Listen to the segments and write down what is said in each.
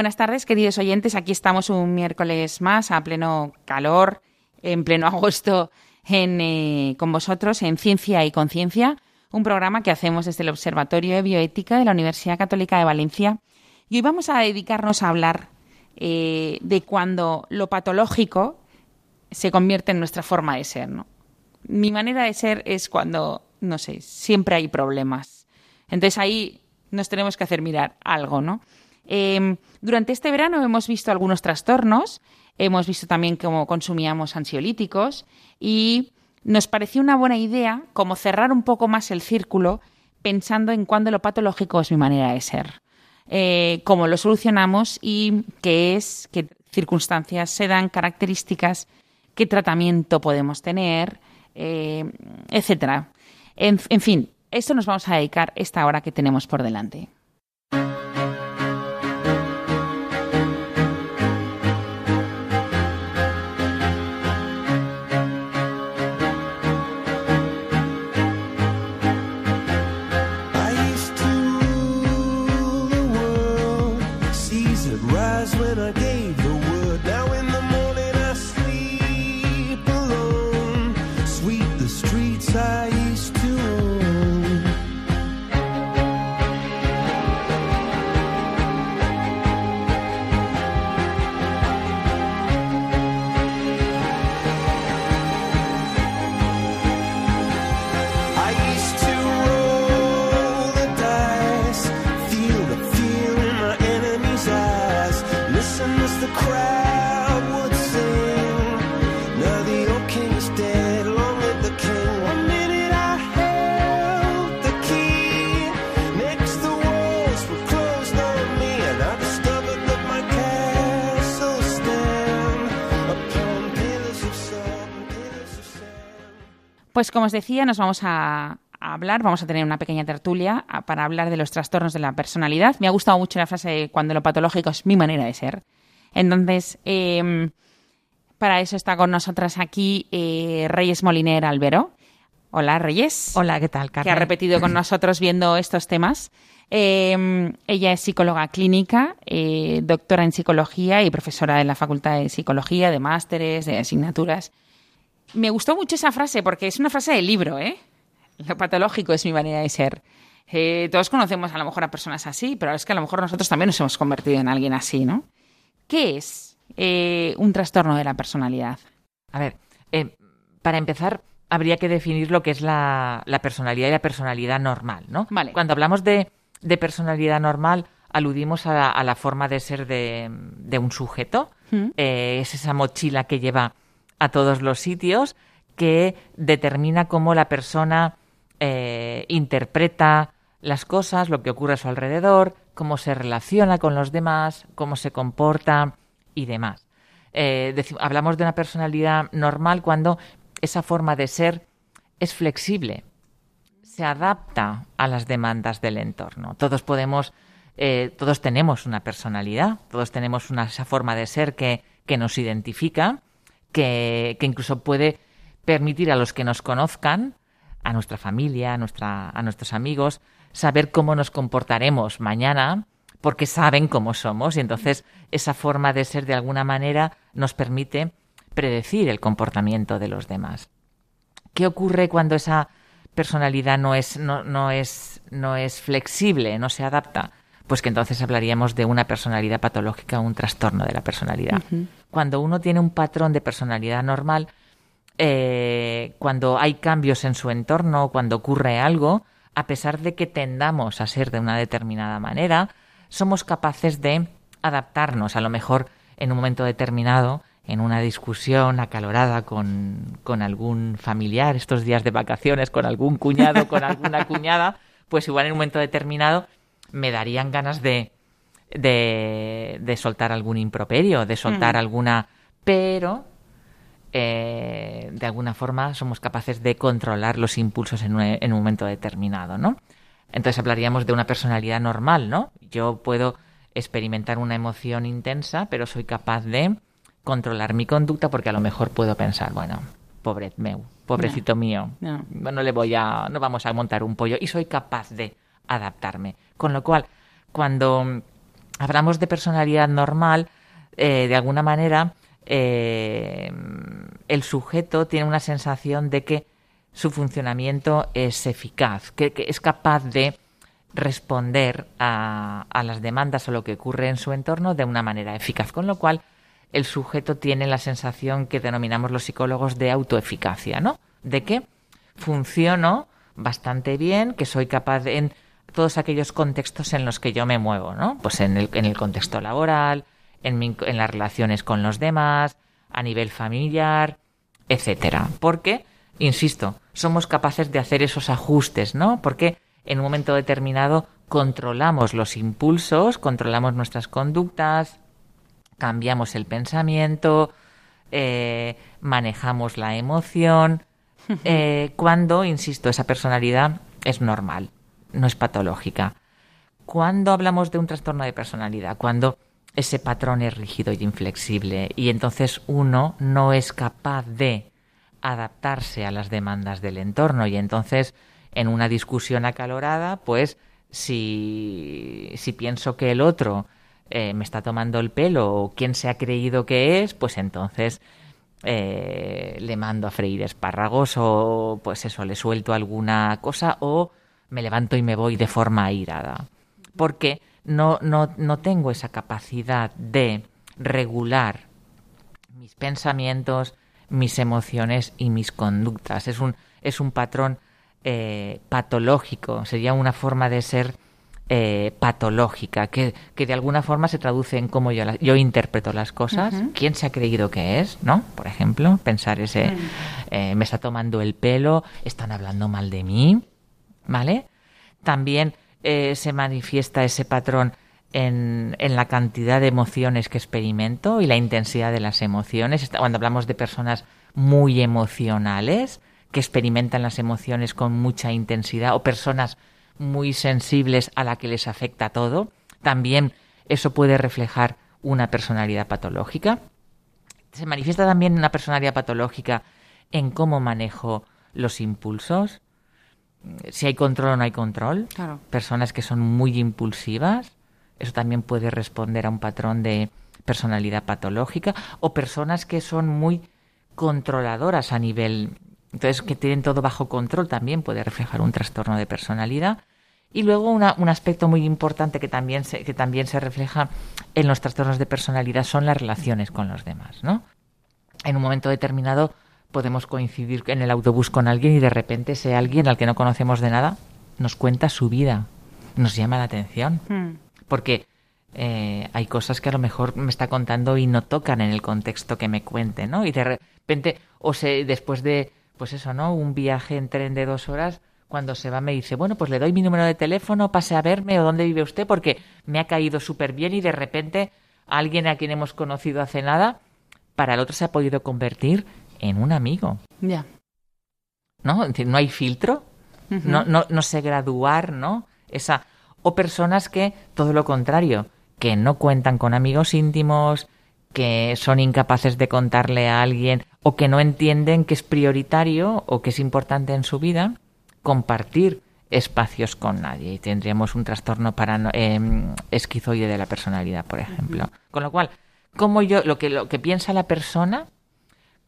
Buenas tardes, queridos oyentes. Aquí estamos un miércoles más a pleno calor, en pleno agosto, eh, con vosotros en Ciencia y Conciencia, un programa que hacemos desde el Observatorio de Bioética de la Universidad Católica de Valencia. Y hoy vamos a dedicarnos a hablar eh, de cuando lo patológico se convierte en nuestra forma de ser. ¿no? Mi manera de ser es cuando, no sé, siempre hay problemas. Entonces ahí nos tenemos que hacer mirar algo, ¿no? Em, durante este verano hemos visto algunos trastornos, hemos visto también cómo consumíamos ansiolíticos y nos pareció una buena idea como cerrar un poco más el círculo pensando en cuándo lo patológico es mi manera de ser, eh, cómo lo solucionamos y qué es, qué circunstancias se dan, características, qué tratamiento podemos tener, eh, etcétera. En, en fin, esto nos vamos a dedicar esta hora que tenemos por delante. Pues como os decía, nos vamos a, a hablar, vamos a tener una pequeña tertulia a- para hablar de los trastornos de la personalidad. Me ha gustado mucho la frase de cuando lo patológico es mi manera de ser. Entonces, em, para eso está con nosotras aquí eh, Reyes Moliner Albero. Hola, Reyes. Hola, ¿qué tal, Que ha Carmen? repetido con nosotros viendo estos temas. Eh, ella es psicóloga clínica, eh, doctora en psicología y profesora de la Facultad de Psicología, de másteres, de asignaturas. Me gustó mucho esa frase porque es una frase del libro, ¿eh? Lo patológico es mi manera de ser. Eh, todos conocemos a lo mejor a personas así, pero es que a lo mejor nosotros también nos hemos convertido en alguien así, ¿no? ¿Qué es eh, un trastorno de la personalidad? A ver, eh, para empezar, habría que definir lo que es la, la personalidad y la personalidad normal, ¿no? Vale. Cuando hablamos de, de personalidad normal, aludimos a la, a la forma de ser de, de un sujeto. ¿Mm? Es esa mochila que lleva a todos los sitios que determina cómo la persona eh, interpreta las cosas, lo que ocurre a su alrededor, cómo se relaciona con los demás, cómo se comporta y demás. Eh, hablamos de una personalidad normal cuando esa forma de ser es flexible, se adapta a las demandas del entorno. Todos podemos, eh, todos tenemos una personalidad, todos tenemos una, esa forma de ser que, que nos identifica, que, incluso puede permitir a los que nos conozcan, a nuestra familia, a, nuestra, a nuestros amigos, saber cómo nos comportaremos mañana, porque saben cómo somos, y entonces esa forma de ser de alguna manera nos permite predecir el comportamiento de los demás. ¿Qué ocurre cuando esa personalidad no es, no, no es, no es flexible, no se adapta? Pues que entonces hablaríamos de una personalidad patológica o un trastorno de la personalidad. Cuando uno tiene un patrón de personalidad normal, eh, cuando hay cambios en su entorno, cuando ocurre algo, a pesar de que tendamos a ser de una determinada manera, somos capaces de adaptarnos. A lo mejor en un momento determinado, en una discusión acalorada con, con algún familiar, estos días de vacaciones, con algún cuñado, con alguna cuñada, pues igual en un momento determinado me darían ganas de, de, de soltar algún improperio, de soltar alguna pero eh, de alguna forma somos capaces de controlar los impulsos en un, en un momento determinado, ¿no? Entonces hablaríamos de una personalidad normal, ¿no? Yo puedo experimentar una emoción intensa, pero soy capaz de controlar mi conducta porque a lo mejor puedo pensar, bueno, pobre meu, pobrecito mío, No. no le voy a, no vamos a montar un pollo y soy capaz de adaptarme. Con lo cual, cuando hablamos de personalidad normal, eh, de alguna manera eh, el sujeto tiene una sensación de que su funcionamiento es eficaz, que, es capaz de responder a, las demandas o lo que ocurre en su entorno de una manera eficaz, con lo cual el sujeto tiene la sensación que denominamos los psicólogos de autoeficacia, ¿no? De que funciono bastante bien, que soy capaz de, en todos aquellos contextos en los que yo me muevo, ¿no? Pues en el, en el contexto laboral, en, mi- en las relaciones con los demás, a nivel familiar, etcétera. Porque, insisto, somos capaces de hacer esos ajustes, ¿no? Porque en un momento determinado controlamos los impulsos, controlamos nuestras conductas, cambiamos el pensamiento, eh, manejamos la emoción, eh, cuando, insisto, esa personalidad es normal, no es patológica. Cuando hablamos de un trastorno de personalidad, cuando ese patrón es rígido y inflexible y entonces uno no es capaz de adaptarse a las demandas del entorno y entonces en una discusión acalorada, pues si, si pienso que el otro eh, me está tomando el pelo o quién se ha creído que es, pues entonces eh, le mando a freír espárragos o pues eso, le suelto alguna cosa o me levanto y me voy de forma airada. Porque no, no, no tengo esa capacidad de regular mis pensamientos, mis emociones y mis conductas. Es un, es un patrón eh, patológico, sería una forma de ser eh, patológica, que, que de alguna forma se traduce en cómo yo, la- yo interpreto las cosas, quién se ha creído que es, ¿no? Por ejemplo, pensar ese, eh, me está tomando el pelo, están hablando mal de mí, ¿vale? También eh, se manifiesta ese patrón en, en la cantidad de emociones que experimento y la intensidad de las emociones. Cuando hablamos de personas muy emocionales, que experimentan las emociones con mucha intensidad, o personas muy sensibles a la que les afecta todo, también eso puede reflejar una personalidad patológica. Se manifiesta también una personalidad patológica en cómo manejo los impulsos, si hay control o no hay control. Claro. Personas que son muy impulsivas, eso también puede responder a un patrón de personalidad patológica. O personas que son muy controladoras a nivel... Entonces, que tienen todo bajo control también puede reflejar un trastorno de personalidad. Y luego una- un aspecto muy importante que también, se, que también se refleja en los trastornos de personalidad son las relaciones con los demás, ¿no? en un momento determinado podemos coincidir en el autobús con alguien y de repente ese alguien al que no conocemos de nada nos cuenta su vida, nos llama la atención, Hmm. porque eh, hay cosas que a lo mejor me está contando y no tocan en el contexto que me cuente, ¿no? Y de repente, o se, después de, pues eso, ¿no? Un viaje en tren de dos horas, cuando se va me dice, bueno, pues le doy mi número de teléfono, pase a verme o dónde vive usted, porque me ha caído súper bien y de repente alguien a quien hemos conocido hace nada, para el otro se ha podido convertir en un amigo, Ya. ¿no? No hay filtro, no, no, no sé graduar, ¿no? Esa, o personas que, todo lo contrario, que no cuentan con amigos íntimos, que son incapaces de contarle a alguien, o que no entienden que es prioritario o que es importante en su vida compartir espacios con nadie. Y tendríamos un trastorno parano- em, esquizoide de la personalidad, por ejemplo. Con lo cual, cómo yo, lo que, lo que piensa la persona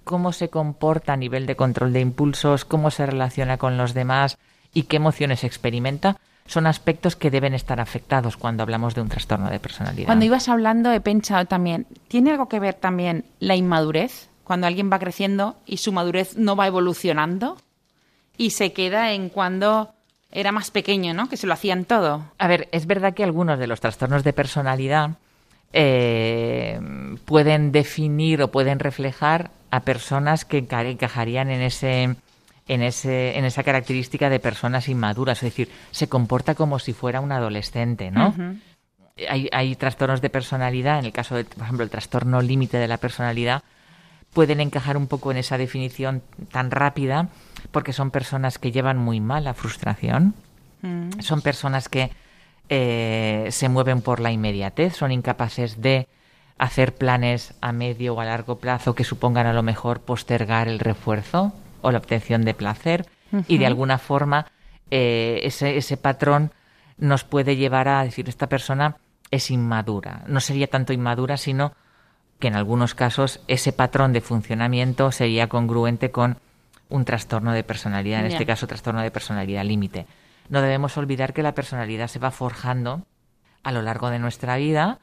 cómo se comporta a nivel de control de impulsos, cómo se relaciona con los demás y qué emociones experimenta, son aspectos que deben estar afectados cuando hablamos de un trastorno de personalidad. Cuando ibas hablando he pensado también, ¿tiene algo que ver también la inmadurez? Cuando alguien va creciendo y su madurez no va evolucionando y se queda en cuando era más pequeño, ¿no? Que se lo hacían todo. A ver, es verdad que algunos de los trastornos de personalidad eh, pueden definir o pueden reflejar a personas que enca- encajarían en ese en ese en esa característica de personas inmaduras, es decir, se comporta como si fuera un adolescente, ¿no? Hay, hay trastornos de personalidad, en el caso de, por ejemplo, el trastorno límite de la personalidad, pueden encajar un poco en esa definición tan rápida porque son personas que llevan muy mal la frustración, Mm. son personas que eh, se mueven por la inmediatez, son incapaces de hacer planes a medio o a largo plazo que supongan a lo mejor postergar el refuerzo o la obtención de placer y de alguna forma eh, ese, ese patrón nos puede llevar a decir esta persona es inmadura. No sería tanto inmadura, sino que en algunos casos ese patrón de funcionamiento sería congruente con un trastorno de personalidad, en este caso trastorno de personalidad límite. No debemos olvidar que la personalidad se va forjando a lo largo de nuestra vida.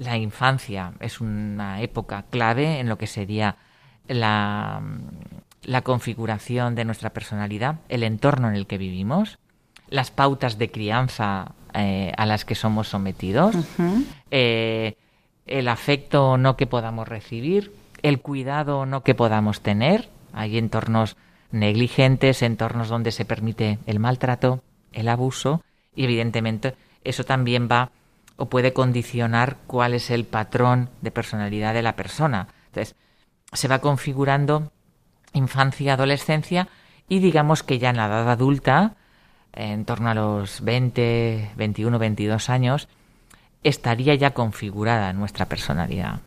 La infancia es una época clave en lo que sería la, la configuración de nuestra personalidad, el entorno en el que vivimos, las pautas de crianza eh, a las que somos sometidos, eh, el afecto o no que podamos recibir, el cuidado o no que podamos tener. Hay entornos negligentes, entornos donde se permite el maltrato, el abuso y evidentemente eso también va o puede condicionar cuál es el patrón de personalidad de la persona. Entonces, se va configurando infancia, adolescencia y digamos que ya en la edad adulta, en torno a los 20, 21, 22 años, estaría ya configurada nuestra personalidad.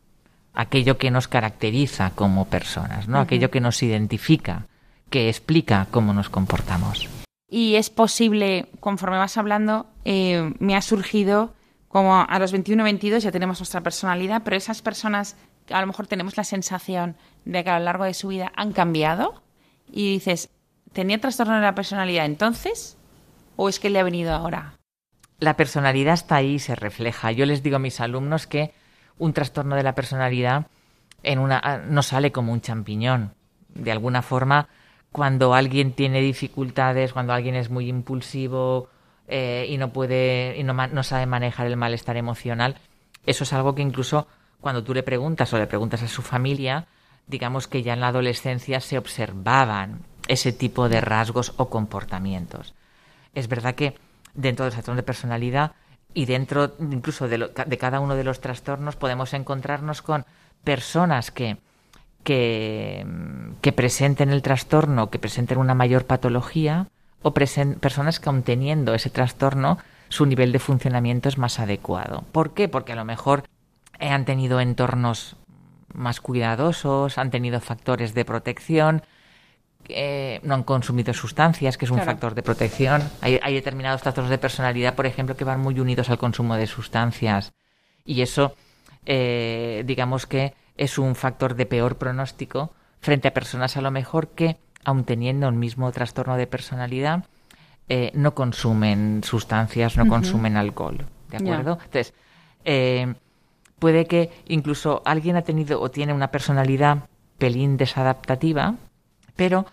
Aquello que nos caracteriza como personas, ¿no? Aquello que nos identifica, que explica cómo nos comportamos. Y es posible, conforme vas hablando, eh, me ha surgido como a los 21 22 ya tenemos nuestra personalidad, pero esas personas a lo mejor tenemos la sensación de que a lo largo de su vida han cambiado y dices, ¿tenía trastorno de la personalidad entonces o es que le ha venido ahora? La personalidad está ahí se refleja. Yo les digo a mis alumnos que un trastorno de la personalidad en una, ah, no sale como un champiñón. De alguna forma, cuando alguien tiene dificultades, cuando alguien es muy impulsivo eh, y no puede y no, no sabe manejar el malestar emocional, eso es algo que incluso cuando tú le preguntas o le preguntas a su familia, digamos que ya en la adolescencia se observaban ese tipo de rasgos o comportamientos. Es verdad que dentro del trastorno de personalidad y dentro incluso de, lo- de cada uno de los trastornos podemos encontrarnos con personas que, que, que presenten el trastorno, que presenten una mayor patología, o personas que aun teniendo ese trastorno, su nivel de funcionamiento es más adecuado. ¿Por qué? Porque a lo mejor eh, han tenido entornos más cuidadosos, han tenido factores de protección, eh, no han consumido sustancias, que es un Claro. factor de protección. Hay, hay determinados trastornos de personalidad, por ejemplo, que van muy unidos al consumo de sustancias. Y eso, eh, digamos que es un factor de peor pronóstico frente a personas a lo mejor que, aun teniendo un mismo trastorno de personalidad, eh, no consumen sustancias, no consumen alcohol. ¿De acuerdo? Entonces, eh, puede que incluso alguien ha tenido o tiene una personalidad pelín desadaptativa, pero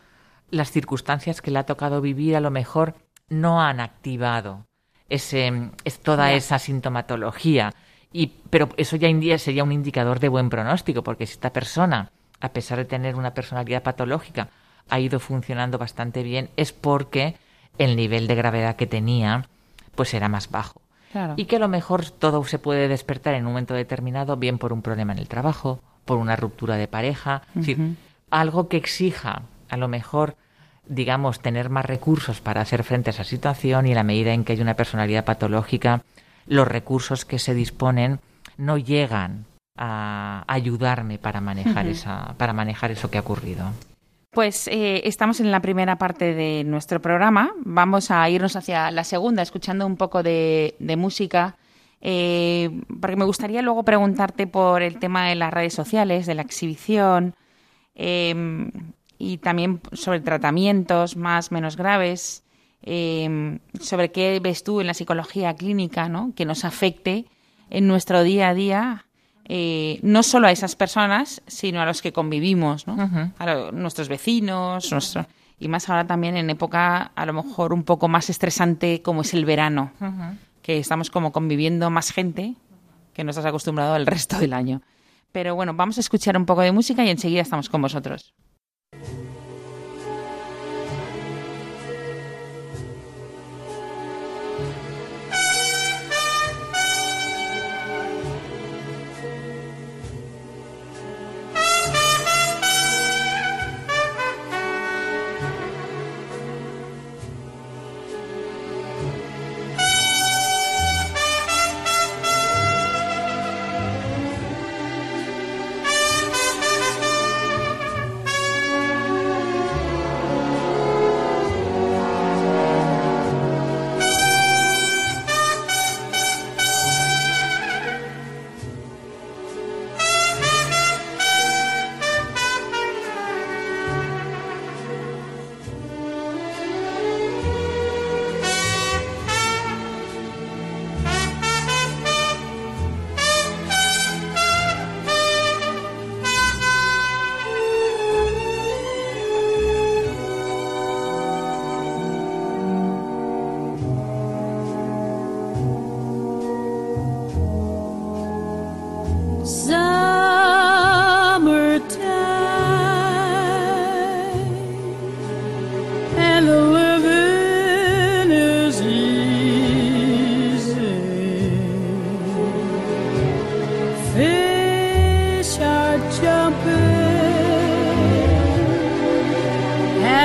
las circunstancias que le ha tocado vivir a lo mejor no han activado ese, es toda esa sintomatología. Y, pero eso ya indi- sería un indicador de buen pronóstico, porque si esta persona, a pesar de tener una personalidad patológica, ha ido funcionando bastante bien, es porque el nivel de gravedad que tenía pues era más bajo. Claro. Y que a lo mejor todo se puede despertar en un momento determinado, bien por un problema en el trabajo, por una ruptura de pareja, es decir, algo que exija a lo mejor digamos tener más recursos para hacer frente a esa situación y en la medida en que hay una personalidad patológica, los recursos que se disponen no llegan a ayudarme para manejar esa para manejar eso que ha ocurrido. Pues eh, estamos en la primera parte de nuestro programa. Vamos a irnos hacia la segunda, escuchando un poco de, música, eh, porque me gustaría luego preguntarte por el tema de las redes sociales, de la exhibición, eh, y también sobre tratamientos más, menos graves, eh, sobre qué ves tú en la psicología clínica, ¿no? Que nos afecte en nuestro día a día eh, no solo a esas personas, sino a los que convivimos, ¿no? A lo- nuestros vecinos, nuestro- y más ahora también en época a lo mejor un poco más estresante como es el verano, que estamos como conviviendo más gente que no estás acostumbrado al resto del año. Pero bueno, vamos a escuchar un poco de música y enseguida estamos con vosotros.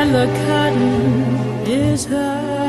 and the cotton is high.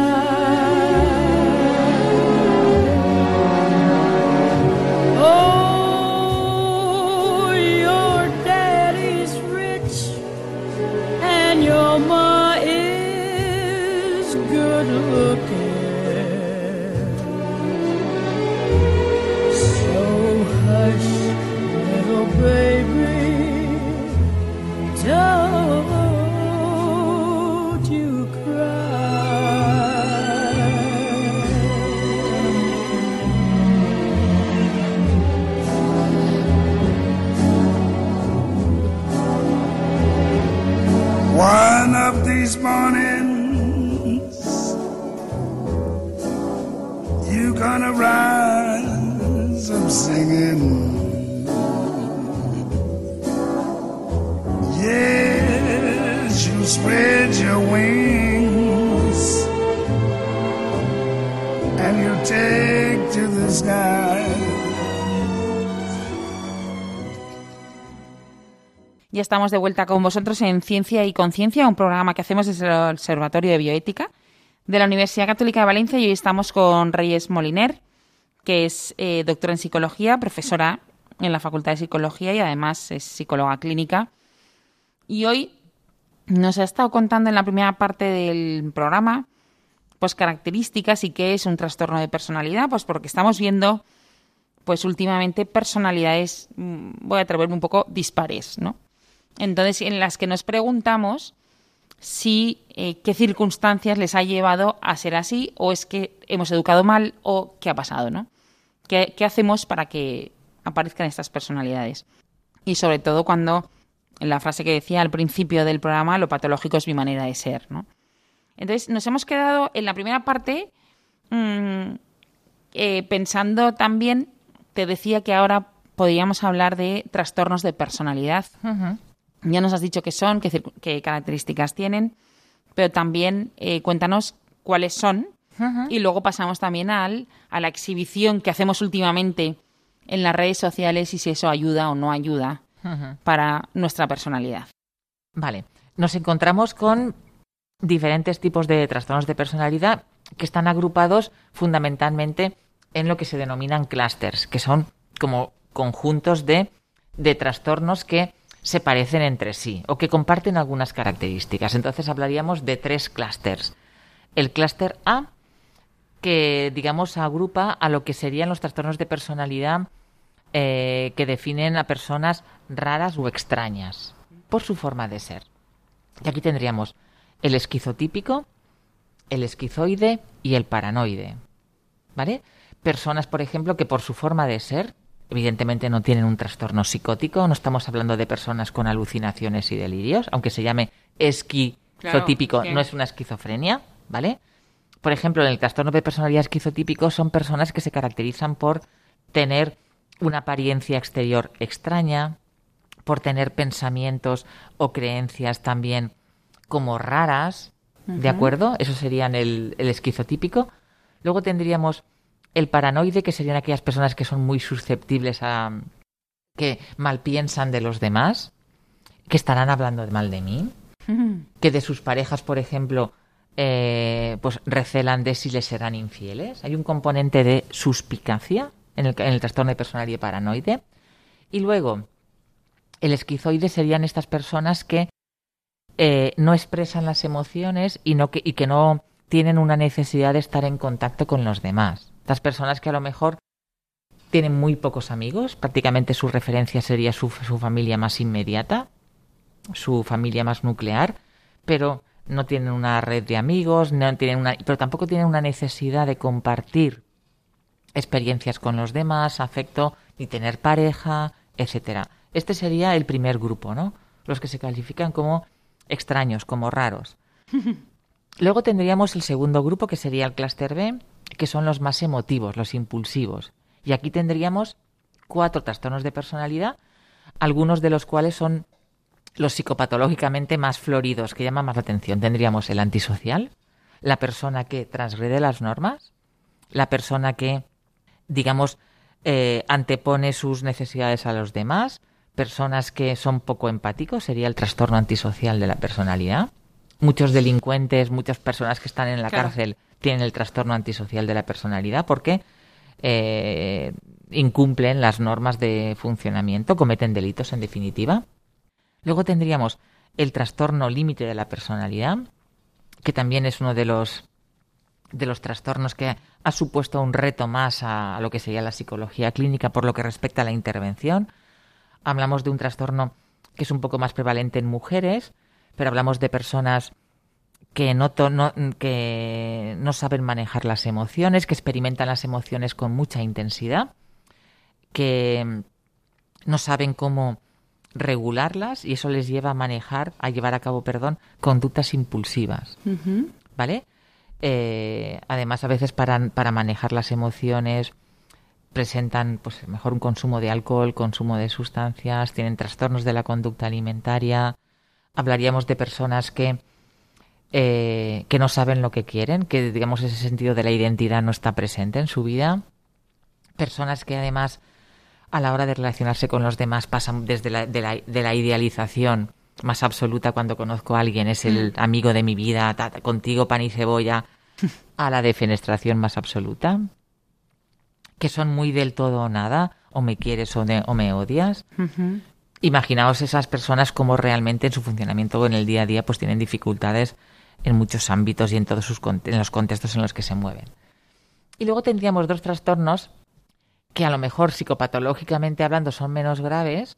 Ya estamos de vuelta con vosotros en Ciencia y Conciencia, un programa que hacemos desde el Observatorio de Bioética de la Universidad Católica de Valencia y hoy estamos con Reyes Moliner, que es eh, doctora en psicología, profesora en la Facultad de Psicología y además es psicóloga clínica. Y hoy nos ha estado contando en la primera parte del programa pues características y qué es un trastorno de personalidad, pues porque estamos viendo pues últimamente personalidades, mm, voy a atreverme un poco dispares, ¿no? Entonces, en las que nos preguntamos si eh, qué circunstancias les ha llevado a ser así, o es que hemos educado mal, o qué ha pasado, ¿no? ¿Qué, hacemos para que aparezcan estas personalidades? Y sobre todo cuando, en la frase que decía al principio del programa, lo patológico es mi manera de ser, ¿no? Entonces, nos hemos quedado en la primera parte mm, eh, pensando también, te decía que ahora podríamos hablar de trastornos de personalidad. Ya nos has dicho qué son, qué, características tienen, pero también eh, cuéntanos cuáles son. Y luego pasamos también al, a la exhibición que hacemos últimamente en las redes sociales y si eso ayuda o no ayuda para nuestra personalidad. Vale, nos encontramos con diferentes tipos de trastornos de personalidad que están agrupados fundamentalmente en lo que se denominan clústeres, que son como conjuntos de, de trastornos que se parecen entre sí o que comparten algunas características. Entonces hablaríamos de tres clústeres. El clúster A, que digamos agrupa a lo que serían los trastornos de personalidad eh, que definen a personas raras o extrañas por su forma de ser. Y aquí tendríamos el esquizotípico, el esquizoide y el paranoide. ¿Vale? Personas, por ejemplo, que por su forma de ser, evidentemente no tienen un trastorno psicótico, no estamos hablando de personas con alucinaciones y delirios, aunque se llame esquizotípico, Claro, no es una esquizofrenia, ¿vale? Por ejemplo, en el trastorno de personalidad esquizotípico son personas que se caracterizan por tener una apariencia exterior extraña, por tener pensamientos o creencias también como raras, ¿de acuerdo? Eso serían el, el esquizotípico. Luego tendríamos el paranoide, que serían aquellas personas que son muy susceptibles a que mal piensan de los demás, que estarán hablando de mal de mí, que de sus parejas, por ejemplo, eh, pues recelan de si les serán infieles. Hay un componente de suspicacia en el, en el trastorno de personalidad paranoide. Y luego, el esquizoide serían estas personas que eh, no expresan las emociones y, no que, y que no tienen una necesidad de estar en contacto con los demás. Estas personas que a lo mejor tienen muy pocos amigos, prácticamente su referencia sería su, su familia más inmediata, su familia más nuclear, pero no tienen una red de amigos, no tienen una, pero tampoco tienen una necesidad de compartir experiencias con los demás, afecto, ni tener pareja, etcétera. Este sería el primer grupo, ¿no? Los que se califican como extraños, como raros. Luego tendríamos el segundo grupo, que sería el clúster B, que son los más emotivos, los impulsivos. Y aquí tendríamos cuatro trastornos de personalidad, algunos de los cuales son los psicopatológicamente más floridos, que llaman más la atención. Tendríamos el antisocial, la persona que transgrede las normas, la persona que, digamos, eh, antepone sus necesidades a los demás, personas que son poco empáticos, sería el trastorno antisocial de la personalidad, muchos delincuentes, muchas personas que están en la Claro. cárcel tienen el trastorno antisocial de la personalidad porque eh, incumplen las normas de funcionamiento, cometen delitos en definitiva. Luego tendríamos el trastorno límite de la personalidad, que también es uno de los de los trastornos que ha supuesto un reto más a, a lo que sería la psicología clínica por lo que respecta a la intervención. Hablamos de un trastorno que es un poco más prevalente en mujeres, pero hablamos de personas que no, no- que no saben manejar las emociones, que experimentan las emociones con mucha intensidad, que no saben cómo regularlas y eso les lleva a manejar, a llevar a cabo, perdón, conductas impulsivas. ¿Vale? Eh, además, a veces para, para manejar las emociones presentan pues mejor un consumo de alcohol, consumo de sustancias, tienen trastornos de la conducta alimentaria. Hablaríamos de personas que eh, que no saben lo que quieren, que digamos ese sentido de la identidad no está presente en su vida. Personas que además a la hora de relacionarse con los demás pasan desde la, de, la, de la idealización más absoluta cuando conozco a alguien, es el amigo de mi vida, ta- ta- contigo pan y cebolla, a la defenestración más absoluta, que son muy del todo o nada, o me quieres o, ne- o me odias. Imaginaos esas personas como realmente en su funcionamiento en el día a día pues tienen dificultades en muchos ámbitos y en todos sus en los contextos en los que se mueven. Y luego tendríamos dos trastornos que a lo mejor psicopatológicamente hablando son menos graves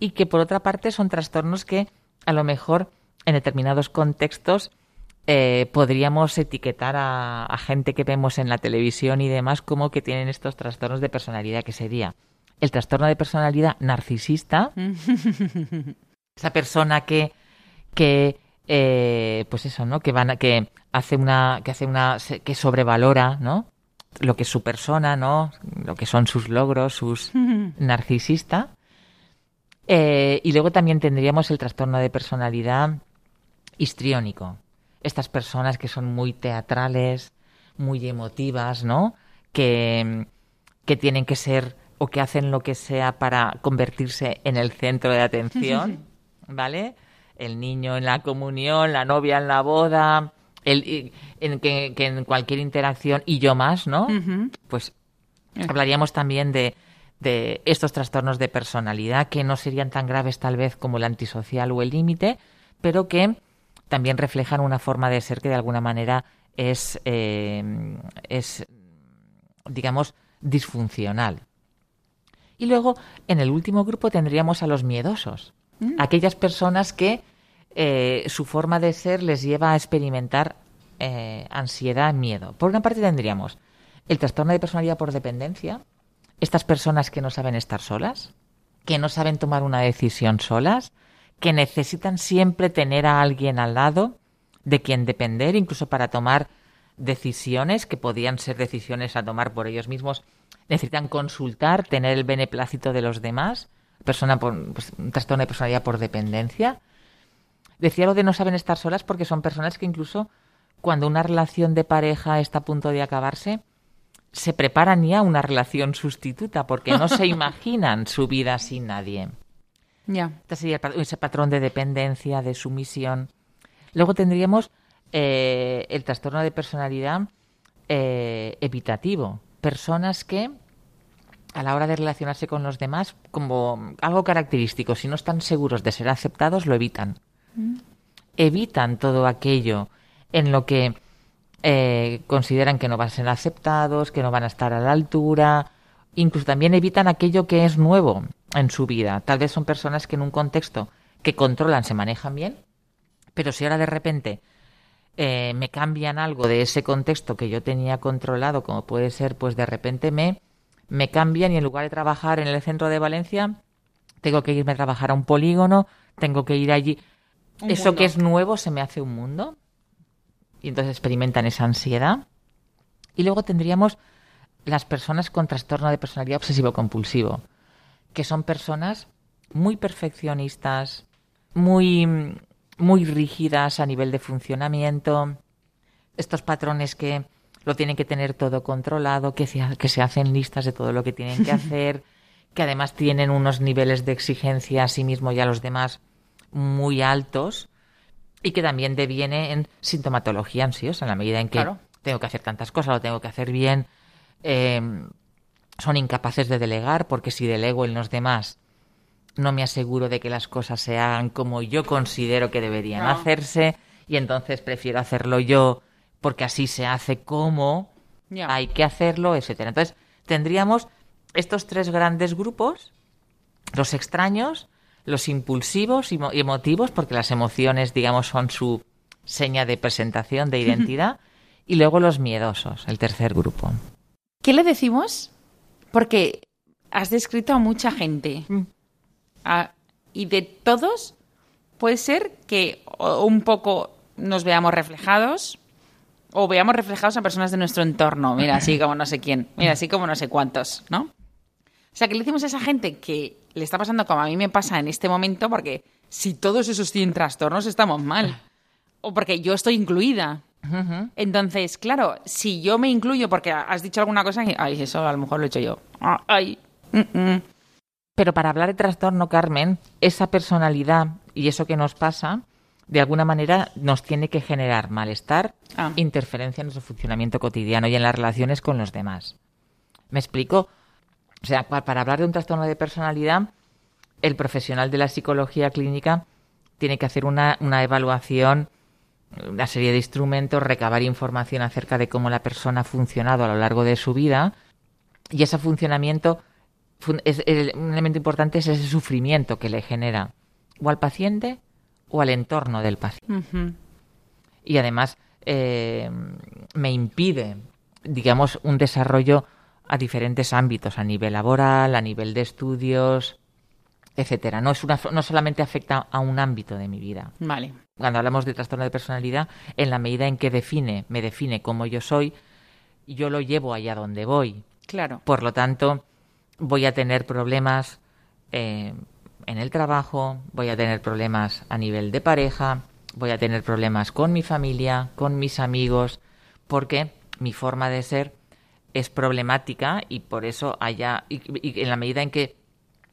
y que por otra parte son trastornos que a lo mejor en determinados contextos eh, podríamos etiquetar a, a gente que vemos en la televisión y demás como que tienen estos trastornos de personalidad, que sería el trastorno de personalidad narcisista, esa persona que, que eh, pues eso, ¿no? Que van a- que hace una, que hace una, que sobrevalora, ¿no? Lo que es su persona, ¿no? Lo que son sus logros, sus narcisista. Eh, y luego también tendríamos el trastorno de personalidad histriónico. Estas personas que son muy teatrales, muy emotivas, ¿no? Que, que tienen que ser o que hacen lo que sea para convertirse en el centro de atención, ¿vale? El niño en la comunión, la novia en la boda, el, en que, que en cualquier interacción y yo más, ¿no? Pues hablaríamos también de, de estos trastornos de personalidad que no serían tan graves tal vez como el antisocial o el límite, pero que también reflejan una forma de ser que de alguna manera es, eh, es digamos, disfuncional. Y luego, en el último grupo tendríamos a los miedosos, aquellas personas que eh, su forma de ser les lleva a experimentar eh, ansiedad, miedo. Por una parte tendríamos el trastorno de personalidad por dependencia, estas personas que no saben estar solas, que no saben tomar una decisión solas, que necesitan siempre tener a alguien al lado de quien depender, incluso para tomar decisiones que podían ser decisiones a tomar por ellos mismos, necesitan consultar, tener el beneplácito de los demás, persona por, pues, un trastorno de personalidad por dependencia. Decía lo de no saben estar solas porque son personas que incluso cuando una relación de pareja está a punto de acabarse, se preparan ya a una relación sustituta porque no se imaginan su vida sin nadie. Ya. Este sería el pat- ese patrón de dependencia, de sumisión. Luego tendríamos eh, el trastorno de personalidad eh, evitativo. Personas que a la hora de relacionarse con los demás, como algo característico, si no están seguros de ser aceptados, lo evitan. Evitan todo aquello en lo que eh, consideran que no van a ser aceptados, que no van a estar a la altura. Incluso también evitan aquello que es nuevo en su vida. Tal vez son personas que en un contexto que controlan se manejan bien, pero si ahora de repente eh, me cambian algo de ese contexto que yo tenía controlado, como puede ser, pues de repente me, me cambian y en lugar de trabajar en el centro de Valencia, tengo que irme a trabajar a un polígono, tengo que ir allí. Un Eso mundo. que es nuevo se me hace un mundo. Y entonces experimentan esa ansiedad. Y luego tendríamos las personas con trastorno de personalidad obsesivo-compulsivo, que son personas muy perfeccionistas, muy, muy rígidas a nivel de funcionamiento, estos patrones que lo tienen que tener todo controlado, que se, que se hacen listas de todo lo que tienen que hacer, que además tienen unos niveles de exigencia a sí mismo y a los demás muy altos, y que también deviene en sintomatología ansiosa, en la medida en que Claro. tengo que hacer tantas cosas, lo tengo que hacer bien, eh, son incapaces de delegar, porque si delego en los demás, no me aseguro de que las cosas se hagan como yo considero que deberían No. hacerse, y entonces prefiero hacerlo yo, porque así se hace como hay que hacerlo, etcétera. Entonces, tendríamos estos tres grandes grupos, los extraños, los impulsivos y mo- y emotivos, porque las emociones, digamos, son su seña de presentación, de identidad, y luego los miedosos, el tercer grupo. ¿Qué le decimos? Porque has descrito a mucha gente. A- y de todos, puede ser que un poco nos veamos reflejados o veamos reflejados a personas de nuestro entorno. Mira, así como no sé quién. Mira, así como no sé cuántos, ¿no? O sea, que le decimos a esa gente que le está pasando como a mí me pasa en este momento, porque si todos esos tienen trastornos, estamos mal. O porque yo estoy incluida. Entonces, claro, si yo me incluyo porque has dicho alguna cosa que, ay, eso a lo mejor lo he hecho yo. Ah, Ay, mm, mm. Pero para hablar de trastorno, Carmen, esa personalidad y eso que nos pasa, de alguna manera nos tiene que generar malestar, Ah. interferencia en nuestro funcionamiento cotidiano y en las relaciones con los demás. ¿Me explico? O sea, pa- para hablar de un trastorno de personalidad, el profesional de la psicología clínica tiene que hacer una, una evaluación, una serie de instrumentos, recabar información acerca de cómo la persona ha funcionado a lo largo de su vida y ese funcionamiento, fun- es, un elemento importante es ese sufrimiento que le genera o al paciente o al entorno del paciente. Y además eh, me impide, digamos, un desarrollo a diferentes ámbitos, a nivel laboral, a nivel de estudios, etcétera. No, es una, no solamente afecta a un ámbito de mi vida. Vale. Cuando hablamos de trastorno de personalidad, en la medida en que define, me define como yo soy, yo lo llevo allá donde voy. Claro. Por lo tanto, voy a tener problemas eh, en el trabajo, voy a tener problemas a nivel de pareja, voy a tener problemas con mi familia, con mis amigos, porque mi forma de ser es problemática y por eso allá, y, y en la medida en que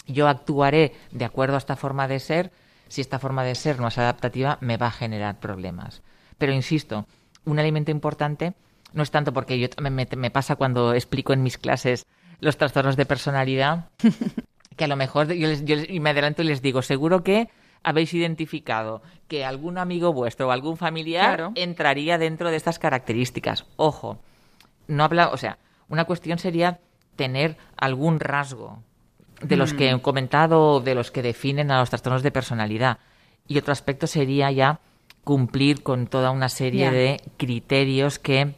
yo actuaré de acuerdo a esta forma de ser, si esta forma de ser no es adaptativa, me va a generar problemas. Pero insisto, un elemento importante no es tanto porque yo me, me- me pasa cuando explico en mis clases los trastornos de personalidad, que a lo mejor yo, les- yo les- y me adelanto y les digo, seguro que habéis identificado que algún amigo vuestro o algún familiar Claro. entraría dentro de estas características. Ojo, no habla, o sea, una cuestión sería tener algún rasgo de los que he comentado, de los que definen a los trastornos de personalidad. Y otro aspecto sería ya cumplir con toda una serie de criterios que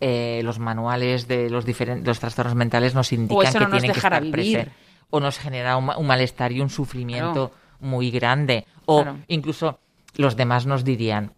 eh, los manuales de los diferentes los trastornos mentales nos indican que no tienen que estar presentes. O nos genera un, ma- un malestar y un sufrimiento muy grande. O Claro. incluso los demás nos dirían,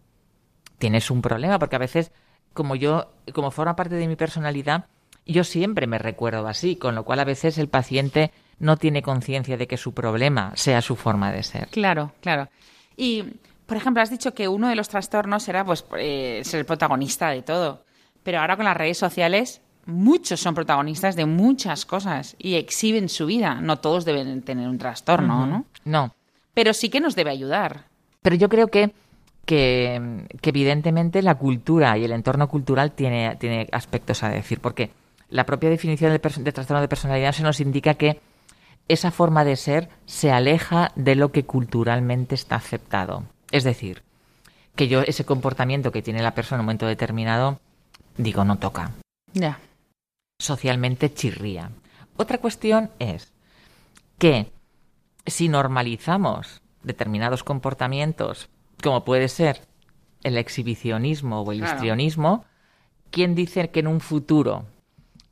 tienes un problema, porque a veces, como yo, como forma parte de mi personalidad, yo siempre me recuerdo así, con lo cual a veces el paciente no tiene conciencia de que su problema sea su forma de ser. Claro, claro. Y, por ejemplo, has dicho que uno de los trastornos era pues eh, ser el protagonista de todo. Pero ahora con las redes sociales, muchos son protagonistas de muchas cosas y exhiben su vida. No todos deben tener un trastorno, ¿no? No, Pero sí que nos debe ayudar. Pero yo creo que, que, que evidentemente la cultura y el entorno cultural tiene, tiene aspectos a decir, porque la propia definición de, trastorno de personalidad se nos indica que esa forma de ser se aleja de lo que culturalmente está aceptado. Es decir, que yo ese comportamiento que tiene la persona en un momento determinado, digo, no toca. Ya. Socialmente chirría. Otra cuestión es que si normalizamos determinados comportamientos, como puede ser el exhibicionismo o el Claro. histrionismo, ¿quién dice que en un futuro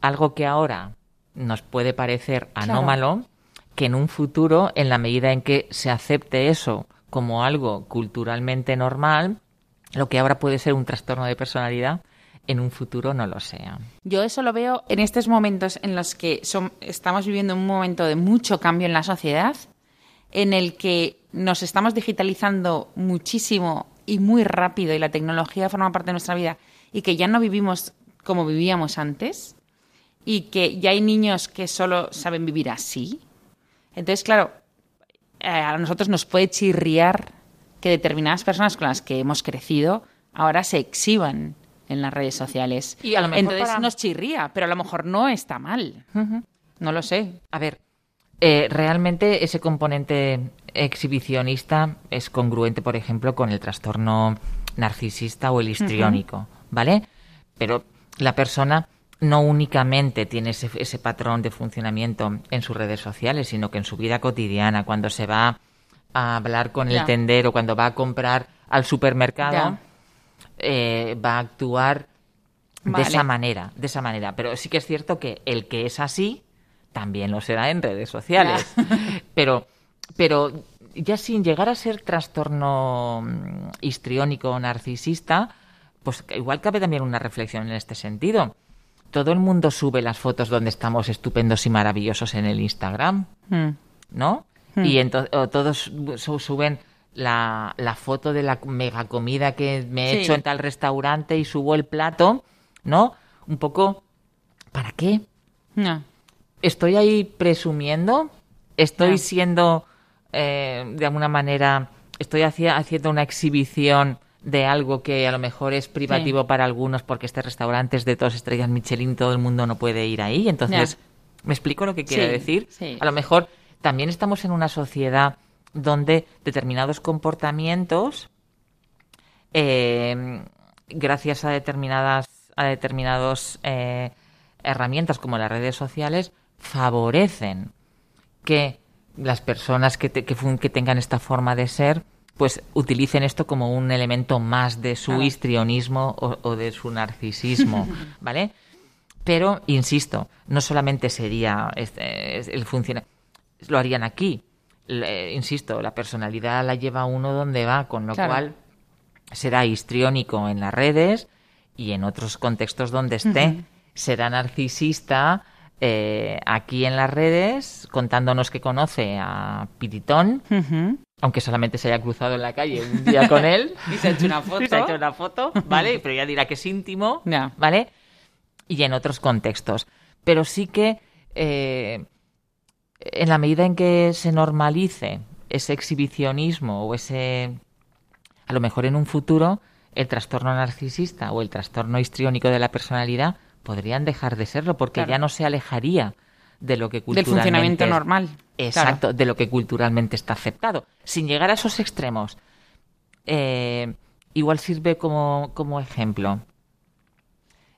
algo que ahora nos puede parecer anómalo, que en un futuro, en la medida en que se acepte eso como algo culturalmente normal, lo que ahora puede ser un trastorno de personalidad, en un futuro no lo sea? Yo eso lo veo en estos momentos en los que son- estamos viviendo un momento de mucho cambio en la sociedad, en el que nos estamos digitalizando muchísimo y muy rápido y la tecnología forma parte de nuestra vida y que ya no vivimos como vivíamos antes y que ya hay niños que solo saben vivir así. Entonces, claro, eh, a nosotros nos puede chirriar que determinadas personas con las que hemos crecido ahora se exhiban en las redes sociales. Y a lo mejor Entonces para- nos chirría, pero a lo mejor no está mal. No lo sé. A ver, eh, realmente ese componente exhibicionista es congruente, por ejemplo, con el trastorno narcisista o el histriónico, ¿vale? Pero la persona no únicamente tiene ese, ese patrón de funcionamiento en sus redes sociales, sino que en su vida cotidiana, cuando se va a hablar con el tendero, cuando va a comprar al supermercado, eh, va a actuar Vale. de esa manera, de esa manera. Pero sí que es cierto que el que es así también lo será en redes sociales. pero, pero ya sin llegar a ser trastorno mm, histriónico o narcisista, pues igual cabe también una reflexión en este sentido. Todo el mundo sube las fotos donde estamos estupendos y maravillosos en el Instagram. Mm. ¿no? Y entonces todos su- suben la, la foto de la mega comida que me he Sí. hecho en tal restaurante y subo el plato, ¿no? Un poco, ¿para qué? No. ¿Estoy ahí presumiendo? ¿Estoy siendo, eh, de alguna manera, estoy hacia- haciendo una exhibición de algo que a lo mejor es privativo para algunos porque este restaurante es de dos estrellas Michelin, todo el mundo no puede ir ahí? Entonces, ¿me explico lo que quiero Sí, decir? sí. A lo mejor también estamos en una sociedad donde determinados comportamientos, eh, gracias a determinadas a determinados eh, herramientas como las redes sociales, favorecen que las personas que, te- que, que tengan esta forma de ser pues utilicen esto como un elemento más de su histrionismo o, o de su narcisismo, ¿vale? Pero, insisto, no solamente sería este, es- el funcionar, lo harían aquí. Le- insisto, la personalidad la lleva uno donde va, con lo Claro. cual será histriónico en las redes y en otros contextos donde esté. Será narcisista eh, aquí en las redes, contándonos que conoce a Piritón, Ujú. Aunque solamente se haya cruzado en la calle un día con él. Y se ha hecho una foto. Se ha hecho una foto, ¿vale? Pero ya dirá que es íntimo. ¿vale? Y en otros contextos. Pero sí que eh, en la medida en que se normalice ese exhibicionismo o ese, a lo mejor en un futuro, el trastorno narcisista o el trastorno histriónico de la personalidad podrían dejar de serlo porque Claro. ya no se alejaría de lo que Del culturalmente funcionamiento es- normal. Exacto, Claro. de lo que culturalmente está aceptado. Sin llegar a esos extremos. Eh, igual sirve como, como ejemplo.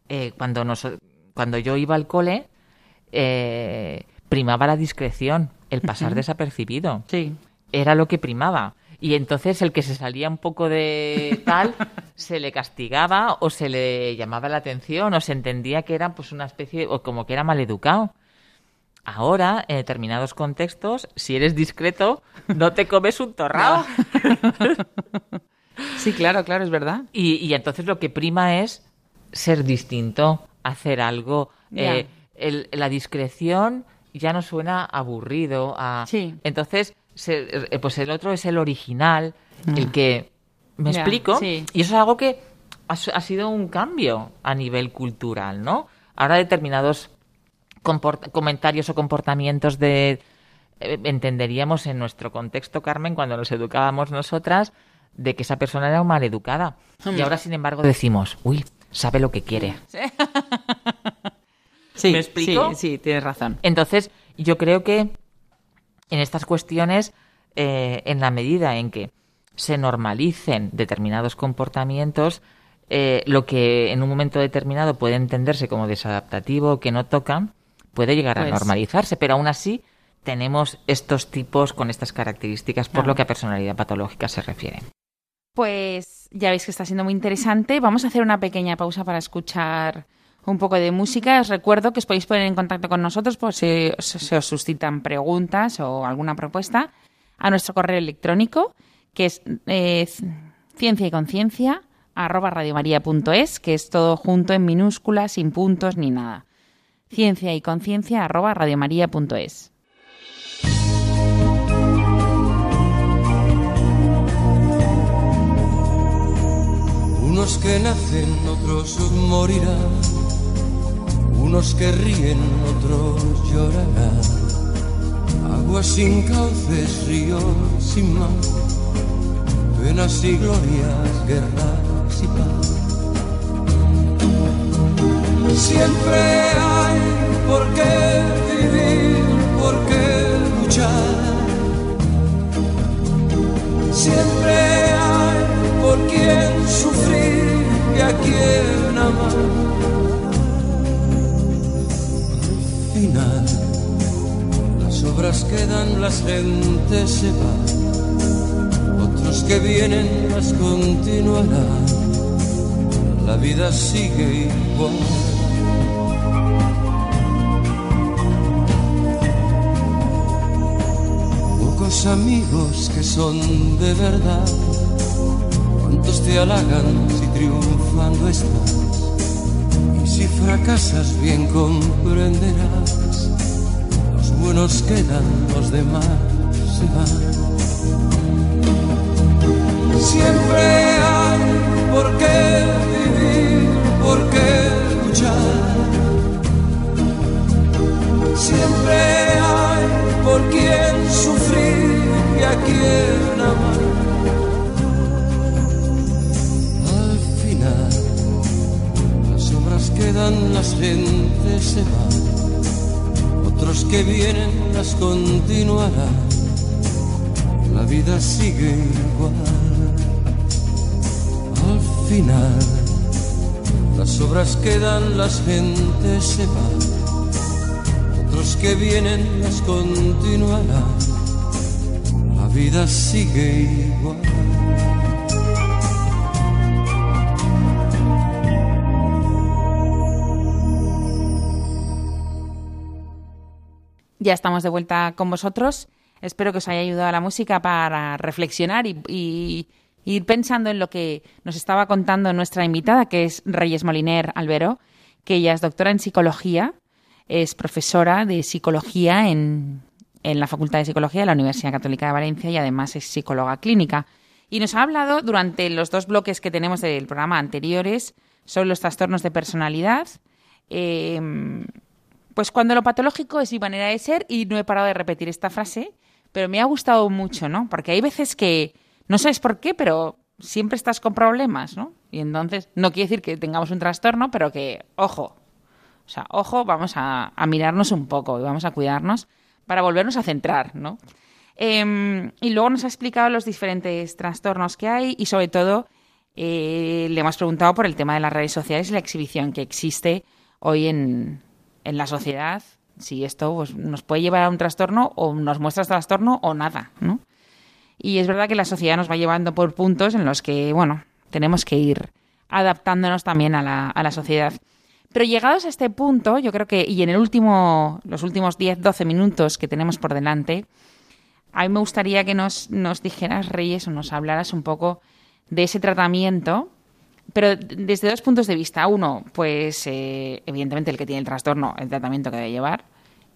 Eh, cuando, nos, cuando yo iba al cole, eh, primaba la discreción, el pasar desapercibido. Sí. Era lo que primaba. Y entonces el que se salía un poco de tal, se le castigaba o se le llamaba la atención o se entendía que era pues una especie, o como que era maleducado. Ahora, en determinados contextos, si eres discreto, no te comes un torrao. Sí, claro, claro, es verdad. Y, y entonces lo que prima es ser distinto, hacer algo. Eh, el- la discreción ya no suena aburrido. A... Sí. Entonces, se- eh, pues el otro es el original, el que... ¿Me explico? sí. Y eso es algo que ha, ha sido un cambio a nivel cultural, ¿no? Ahora determinados comentarios o comportamientos de eh, entenderíamos en nuestro contexto, Carmen, cuando nos educábamos nosotras, de que esa persona era maleducada. Y ahora, sin embargo, decimos, uy, sabe lo que quiere. Sí, ¿Me explico? Sí, sí, tienes razón. Entonces, yo creo que en estas cuestiones, eh, en la medida en que se normalicen determinados comportamientos, eh, lo que en un momento determinado puede entenderse como desadaptativo, que no toca, puede llegar a Pues- normalizarse, pero aún así tenemos estos tipos con estas características por lo que a personalidad patológica se refiere. Pues ya veis que está siendo muy interesante. Vamos a hacer una pequeña pausa para escuchar un poco de música. Os recuerdo que os podéis poner en contacto con nosotros por si os- se os suscitan preguntas o alguna propuesta a nuestro correo electrónico que es eh, ciencia y conciencia arroba radiomaria.es, que es todo junto en minúsculas, sin puntos ni nada. Ciencia y conciencia arroba. Unos que nacen, otros morirán. Unos que ríen, otros llorarán. Aguas sin cauces, ríos sin mar. penas y glorias, guerras y paz. Siempre hay por qué vivir, por qué luchar. Siempre hay por quien sufrir y a quien amar. Al final, las obras quedan, las gentes se van. Otros que vienen las continuarán. La vida sigue igual. Pocos amigos que son de verdad. Cuántos te halagan si triunfando estás. Y si fracasas bien comprenderás. Los buenos quedan, los demás se van. Siempre hay por qué vivir, por qué luchar. Siempre hay por quien sufrir y a quien amar. Al final, las obras quedan, las gentes se van. Otros que vienen las continuarán. La vida sigue igual. Al final, las obras quedan, las gentes se van. Otros que vienen las continuarán. La vida sigue igual. Ya estamos de vuelta con vosotros. Espero que os haya ayudado la música para reflexionar y, y ir pensando en lo que nos estaba contando nuestra invitada, que es Reyes Moliner Albero, que ella es doctora en psicología, es profesora de psicología en, en la Facultad de Psicología de la Universidad Católica de Valencia y además es psicóloga clínica. Y nos ha hablado durante los dos bloques que tenemos del programa anteriores sobre los trastornos de personalidad. eh, pues cuando lo patológico es mi manera de ser y no he parado de repetir esta frase, pero me ha gustado mucho, ¿no? Porque hay veces que no sabes por qué, pero siempre estás con problemas, ¿no? Y entonces no quiere decir que tengamos un trastorno, pero que, ojo, o sea, ojo, vamos a, a mirarnos un poco y vamos a cuidarnos para volvernos a centrar, ¿no? Eh, y luego nos ha explicado los diferentes trastornos que hay y sobre todo eh, le hemos preguntado por el tema de las redes sociales y la exhibición que existe hoy en, en la sociedad, si esto pues, nos puede llevar a un trastorno o nos muestra trastorno o nada, ¿no? Y es verdad que la sociedad nos va llevando por puntos en los que, bueno, tenemos que ir adaptándonos también a la, a la sociedad. Pero llegados a este punto, yo creo que, y en el último, los últimos 10-12 minutos que tenemos por delante, a mí me gustaría que nos, nos dijeras, Reyes, o nos hablaras un poco de ese tratamiento, pero desde dos puntos de vista. Uno, pues eh, evidentemente el que tiene el trastorno, el tratamiento que debe llevar,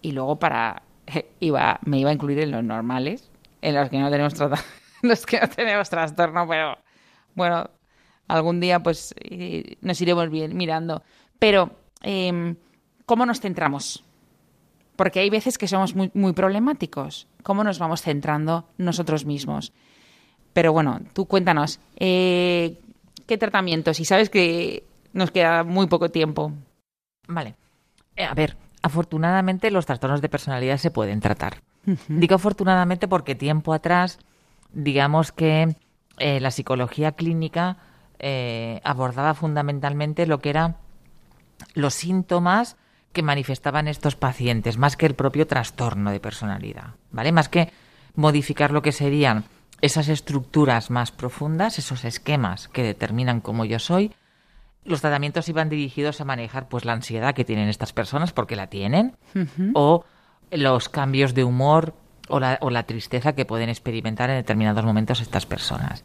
y luego para iba me iba a incluir en los normales, en los que no tenemos los que no tenemos trastorno, pero bueno, algún día pues eh, nos iremos bien mirando. Pero eh, ¿cómo nos centramos? Porque hay veces que somos muy, muy problemáticos. ¿Cómo nos vamos centrando nosotros mismos? Pero bueno, tú cuéntanos, eh, ¿qué tratamientos? Y sabes que nos queda muy poco tiempo. Vale. Eh, a ver, afortunadamente los trastornos de personalidad se pueden tratar. Digo afortunadamente porque tiempo atrás, digamos que eh, la psicología clínica abordaba fundamentalmente lo que eran los síntomas que manifestaban estos pacientes, más que el propio trastorno de personalidad, ¿vale? Más que modificar lo que serían esas estructuras más profundas, esos esquemas que determinan cómo yo soy, los tratamientos iban dirigidos a manejar pues la ansiedad que tienen estas personas porque la tienen o los cambios de humor o la, o la tristeza que pueden experimentar en determinados momentos estas personas.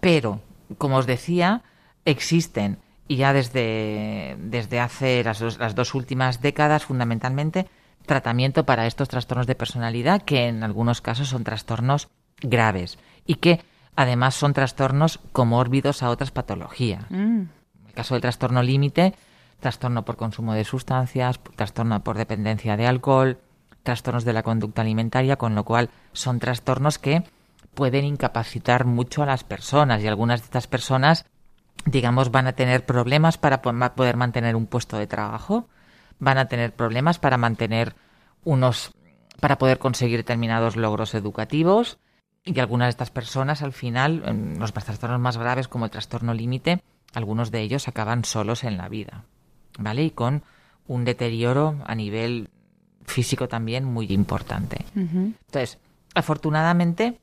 Pero, como os decía, existen y ya desde, desde hace las dos, las dos últimas décadas fundamentalmente tratamiento para estos trastornos de personalidad que en algunos casos son trastornos graves y que además son trastornos comórbidos a otras patologías. Mm, En el caso del trastorno límite, trastorno por consumo de sustancias, trastorno por dependencia de alcohol, trastornos de la conducta alimentaria, con lo cual son trastornos que pueden incapacitar mucho a las personas y algunas de estas personas, digamos, van a tener problemas para poder mantener un puesto de trabajo, van a tener problemas para mantener unos, para poder conseguir determinados logros educativos y algunas de estas personas al final, en los trastornos más graves como el trastorno límite, algunos de ellos acaban solos en la vida, ¿vale? Y con un deterioro a nivel físico también muy importante. Entonces, afortunadamente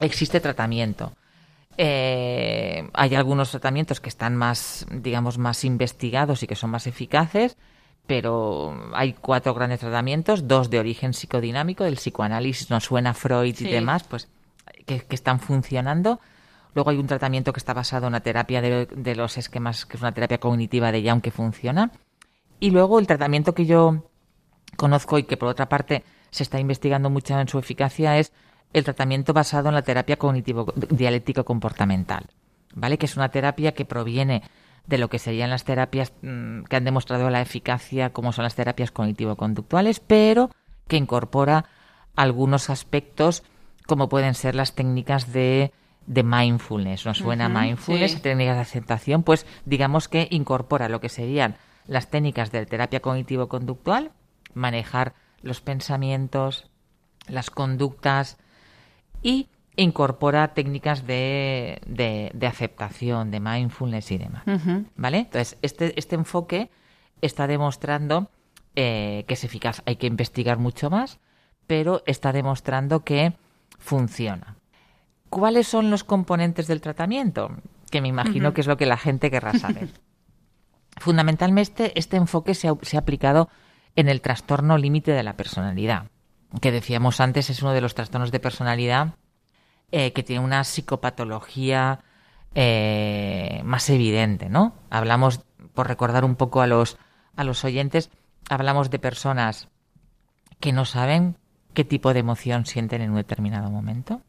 existe tratamiento. Eh, hay algunos tratamientos que están más, digamos, más investigados y que son más eficaces, pero hay cuatro grandes tratamientos, dos de origen psicodinámico, del psicoanálisis, nos suena Freud Sí. y demás, pues que, que están funcionando. Luego hay un tratamiento que está basado en la terapia de, de los esquemas, que es una terapia cognitiva de Young que funciona. Y luego el tratamiento que yo conozco y que por otra parte se está investigando mucho en su eficacia es el tratamiento basado en la terapia cognitivo dialéctico comportamental, ¿vale? Que es una terapia que proviene de lo que serían las terapias mm, que han demostrado la eficacia como son las terapias cognitivo-conductuales, pero que incorpora algunos aspectos como pueden ser las técnicas de, de mindfulness. ¿Nos suena Ujú, mindfulness? sí. Técnicas de aceptación, pues digamos que incorpora lo que serían las técnicas de terapia cognitivo-conductual, manejar los pensamientos, las conductas y incorpora técnicas de, de- de aceptación, de mindfulness y demás. ¿Vale? Entonces, este, este enfoque está demostrando eh, que es eficaz. Hay que investigar mucho más, pero está demostrando que funciona. ¿Cuáles son los componentes del tratamiento? Que me imagino que es lo que la gente querrá saber. Fundamentalmente, este enfoque se ha, se ha aplicado en el trastorno límite de la personalidad, que decíamos antes es uno de los trastornos de personalidad eh, que tiene una psicopatología eh, más evidente, ¿no? Hablamos, por recordar un poco a los, a los oyentes, hablamos de personas que no saben qué tipo de emoción sienten en un determinado momento,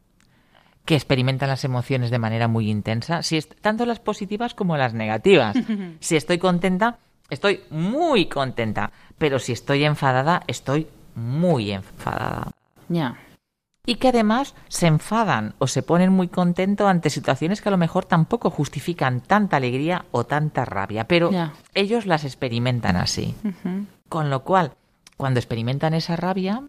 que experimentan las emociones de manera muy intensa, si es, tanto las positivas como las negativas. si estoy contenta, estoy muy contenta, pero si estoy enfadada, estoy muy enfadada. Ya. y que además se enfadan o se ponen muy contentos ante situaciones que a lo mejor tampoco justifican tanta alegría o tanta rabia, pero ellos las experimentan así. Con lo cual, cuando experimentan esa rabia,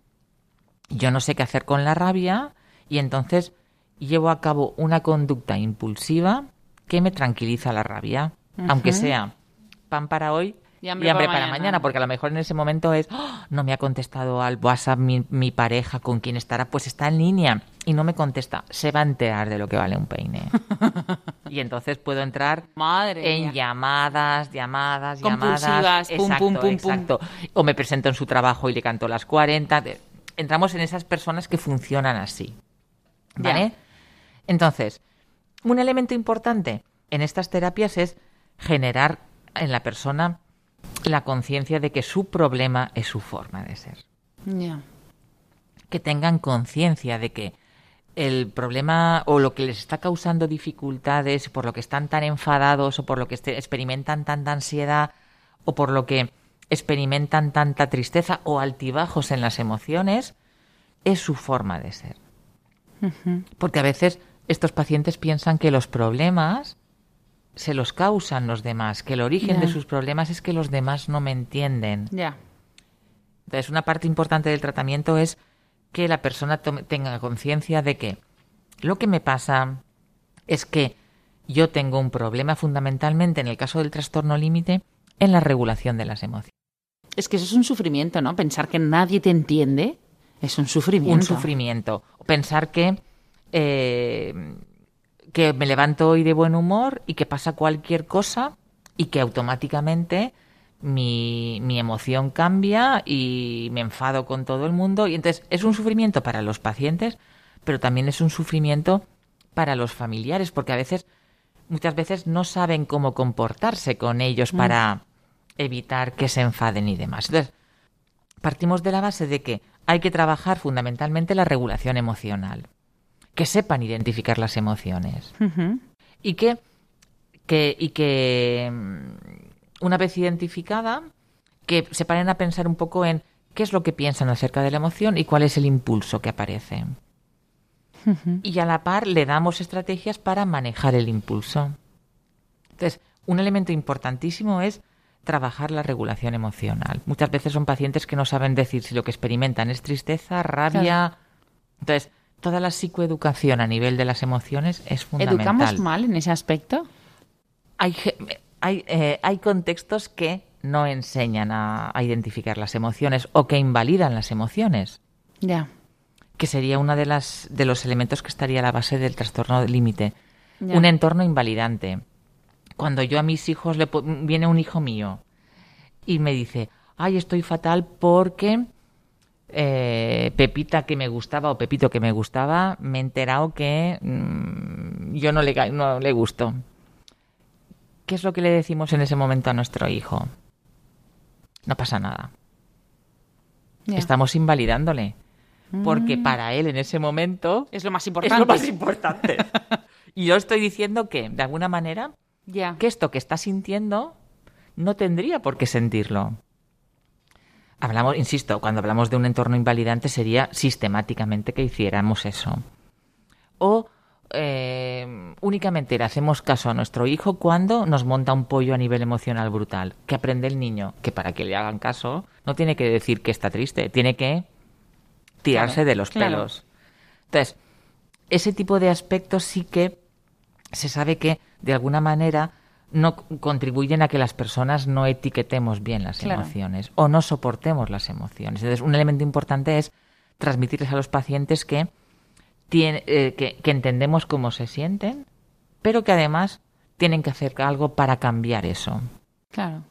yo no sé qué hacer con la rabia y entonces llevo a cabo una conducta impulsiva que me tranquiliza la rabia, aunque sea pan para hoy Y y hambre para para, mañana. mañana. porque a lo mejor en ese momento es, "Ah, no me ha contestado al WhatsApp mi, mi pareja con quien estará, pues está en línea y no me contesta, se va a enterar de lo que vale un peine. y entonces puedo entrar Madre en mía. llamadas, llamadas, llamadas. pum, Exacto, pum, pum, pum. exacto. O me presento en su trabajo y le canto las 40. De- Entramos en esas personas que funcionan así. ¿Vale? Ya. Entonces, un elemento importante en estas terapias es generar en la persona la conciencia de que su problema es su forma de ser. Que tengan conciencia de que el problema o lo que les está causando dificultades, por lo que están tan enfadados o por lo que este- experimentan tanta ansiedad o por lo que experimentan tanta tristeza o altibajos en las emociones, es su forma de ser. Porque a veces estos pacientes piensan que los problemas se los causan los demás, que el origen de sus problemas es que los demás no me entienden. Ya. Entonces, una parte importante del tratamiento es que la persona tome- tenga conciencia de que lo que me pasa es que yo tengo un problema fundamentalmente, en el caso del trastorno límite, en la regulación de las emociones. Es que eso es un sufrimiento, ¿no? Pensar que nadie te entiende es un sufrimiento. Un sufrimiento. Pensar que, eh, que me levanto hoy de buen humor y que pasa cualquier cosa y que automáticamente mi, mi emoción cambia y me enfado con todo el mundo. Y entonces es un sufrimiento para los pacientes, pero también es un sufrimiento para los familiares, porque a veces, muchas veces no saben cómo comportarse con ellos para evitar que se enfaden y demás. Entonces, partimos de la base de que hay que trabajar fundamentalmente la regulación emocional, que sepan identificar las emociones y que, que- y que mm, una vez identificada, que se paren a pensar un poco en qué es lo que piensan acerca de la emoción y cuál es el impulso que aparece. y a la par le damos estrategias para manejar el impulso. Entonces, un elemento importantísimo es trabajar la regulación emocional. Muchas veces son pacientes que no saben decir si lo que experimentan es tristeza, rabia. Entonces, toda la psicoeducación a nivel de las emociones es fundamental. ¿Educamos mal en ese aspecto? Hay, hay, eh, hay contextos que no enseñan a, a identificar las emociones o que invalidan las emociones, Ya. que sería uno de, las, de los elementos que estaría a la base del trastorno de límite. Un entorno invalidante. Cuando yo a mis hijos le viene un hijo mío y me dice, ay, estoy fatal porque eh, Pepita que me gustaba o Pepito que me gustaba, me he enterado que mm, yo no le, no le gusto. ¿Qué es lo que le decimos en ese momento a nuestro hijo? No pasa nada. Estamos invalidándole. Porque para él en ese momento Es lo más es importante. lo más importante. y yo estoy diciendo que, de alguna manera, que esto que está sintiendo no tendría por qué sentirlo. Hablamos, insisto, cuando hablamos de un entorno invalidante sería sistemáticamente que hiciéramos eso. O eh, únicamente le hacemos caso a nuestro hijo cuando nos monta un pollo a nivel emocional brutal. Que aprende el niño, que para que le hagan caso no tiene que decir que está triste, tiene que tirarse Claro, de los claro. pelos. Entonces, ese tipo de aspectos sí que se sabe que de alguna manera no contribuyen a que las personas no etiquetemos bien las Claro. emociones o no soportemos las emociones. Entonces, un elemento importante es transmitirles a los pacientes que, tiene- eh, que, que entendemos cómo se sienten, pero que además tienen que hacer algo para cambiar eso. Claro.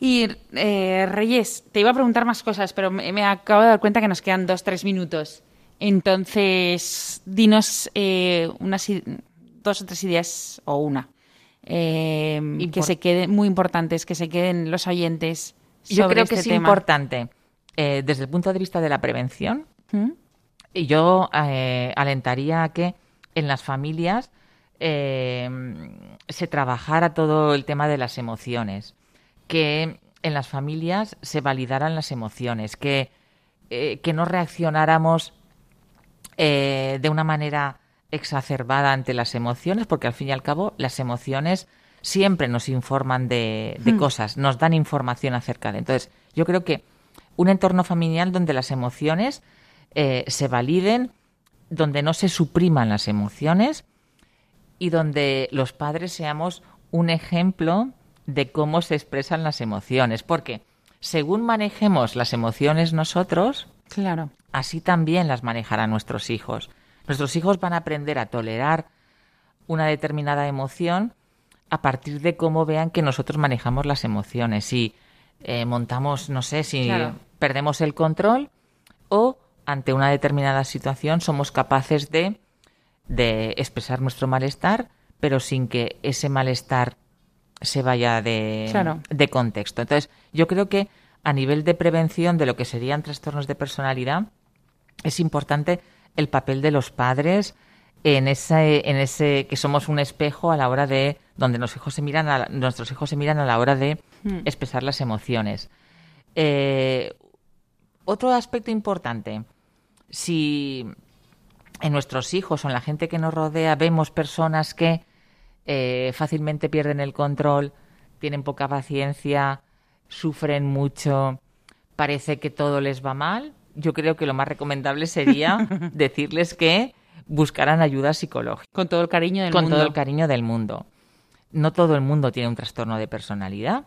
Y eh, Reyes, te iba a preguntar más cosas, pero me, me acabo de dar cuenta que nos quedan dos, tres minutos. Entonces, dinos eh, unas, dos o tres ideas, o una, eh, que se queden, muy importantes, que se queden los oyentes Yo sobre creo que este es tema. importante, eh, desde el punto de vista de la prevención, ¿Mm? Y yo eh, alentaría a que en las familias eh, se trabajara todo el tema de las emociones, que en las familias se validaran las emociones, que, que no reaccionáramos de una manera exacerbada ante las emociones, porque al fin y al cabo las emociones siempre nos informan de, de cosas, nos dan información acerca de. Entonces, yo creo que un entorno familiar donde las emociones eh, se validen, donde no se supriman las emociones y donde los padres seamos un ejemplo de cómo se expresan las emociones. Porque según manejemos las emociones nosotros, Claro. así también las manejarán nuestros hijos. Nuestros hijos van a aprender a tolerar una determinada emoción a partir de cómo vean que nosotros manejamos las emociones. Si eh, montamos, no sé, si Claro. perdemos el control o ante una determinada situación somos capaces de, de expresar nuestro malestar, pero sin que ese malestar se vaya de, Claro. de contexto. Entonces, yo creo que a nivel de prevención de lo que serían trastornos de personalidad, es importante el papel de los padres en ese, en ese que somos un espejo a la hora de donde los hijos se miran a nuestros hijos se miran a la hora de expresar las emociones. Eh, otro aspecto importante, si en nuestros hijos o en la gente que nos rodea vemos personas que eh, fácilmente pierden el control, tienen poca paciencia, sufren mucho, parece que todo les va mal, yo creo que lo más recomendable sería decirles que buscaran ayuda psicológica Con todo el cariño del con mundo. todo el cariño del mundo. No todo el mundo tiene un trastorno de personalidad,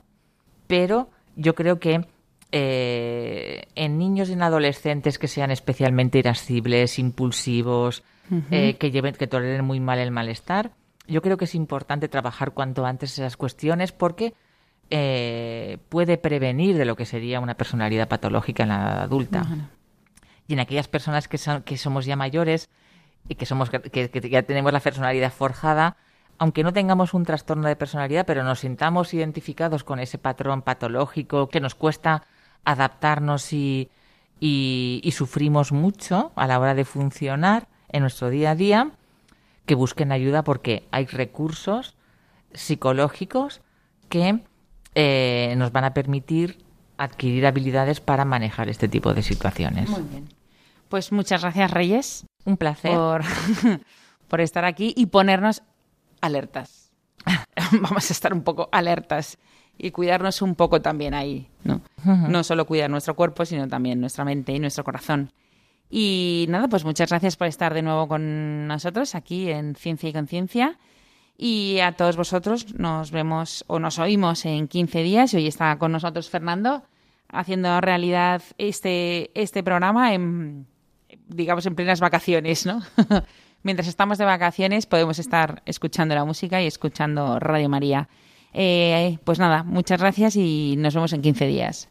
pero yo creo que eh, en niños y en adolescentes que sean especialmente irascibles, impulsivos, eh, que lleven, que toleren muy mal el malestar, yo creo que es importante trabajar cuanto antes esas cuestiones porque eh, puede prevenir de lo que sería una personalidad patológica en la edad adulta. Y en aquellas personas que, son, que somos ya mayores y que, somos, que, ya tenemos la personalidad forjada, aunque no tengamos un trastorno de personalidad, pero nos sintamos identificados con ese patrón patológico que nos cuesta adaptarnos y, y, y sufrimos mucho a la hora de funcionar en nuestro día a día, que busquen ayuda porque hay recursos psicológicos que eh, nos van a permitir adquirir habilidades para manejar este tipo de situaciones. Muy bien. Pues muchas gracias, Reyes. Un placer. por, por estar aquí y ponernos alertas. Vamos a estar un poco alertas y cuidarnos un poco también ahí, ¿no? No solo cuidar nuestro cuerpo, sino también nuestra mente y nuestro corazón. Y nada, pues muchas gracias por estar de nuevo con nosotros aquí en Ciencia y Conciencia. Y a todos vosotros nos vemos o nos oímos en 15 días. Y hoy está con nosotros Fernando haciendo realidad este, este programa en, digamos, en plenas vacaciones, ¿no? Mientras estamos de vacaciones podemos estar escuchando la música y escuchando Radio María. Eh, pues nada, muchas gracias y nos vemos en 15 días.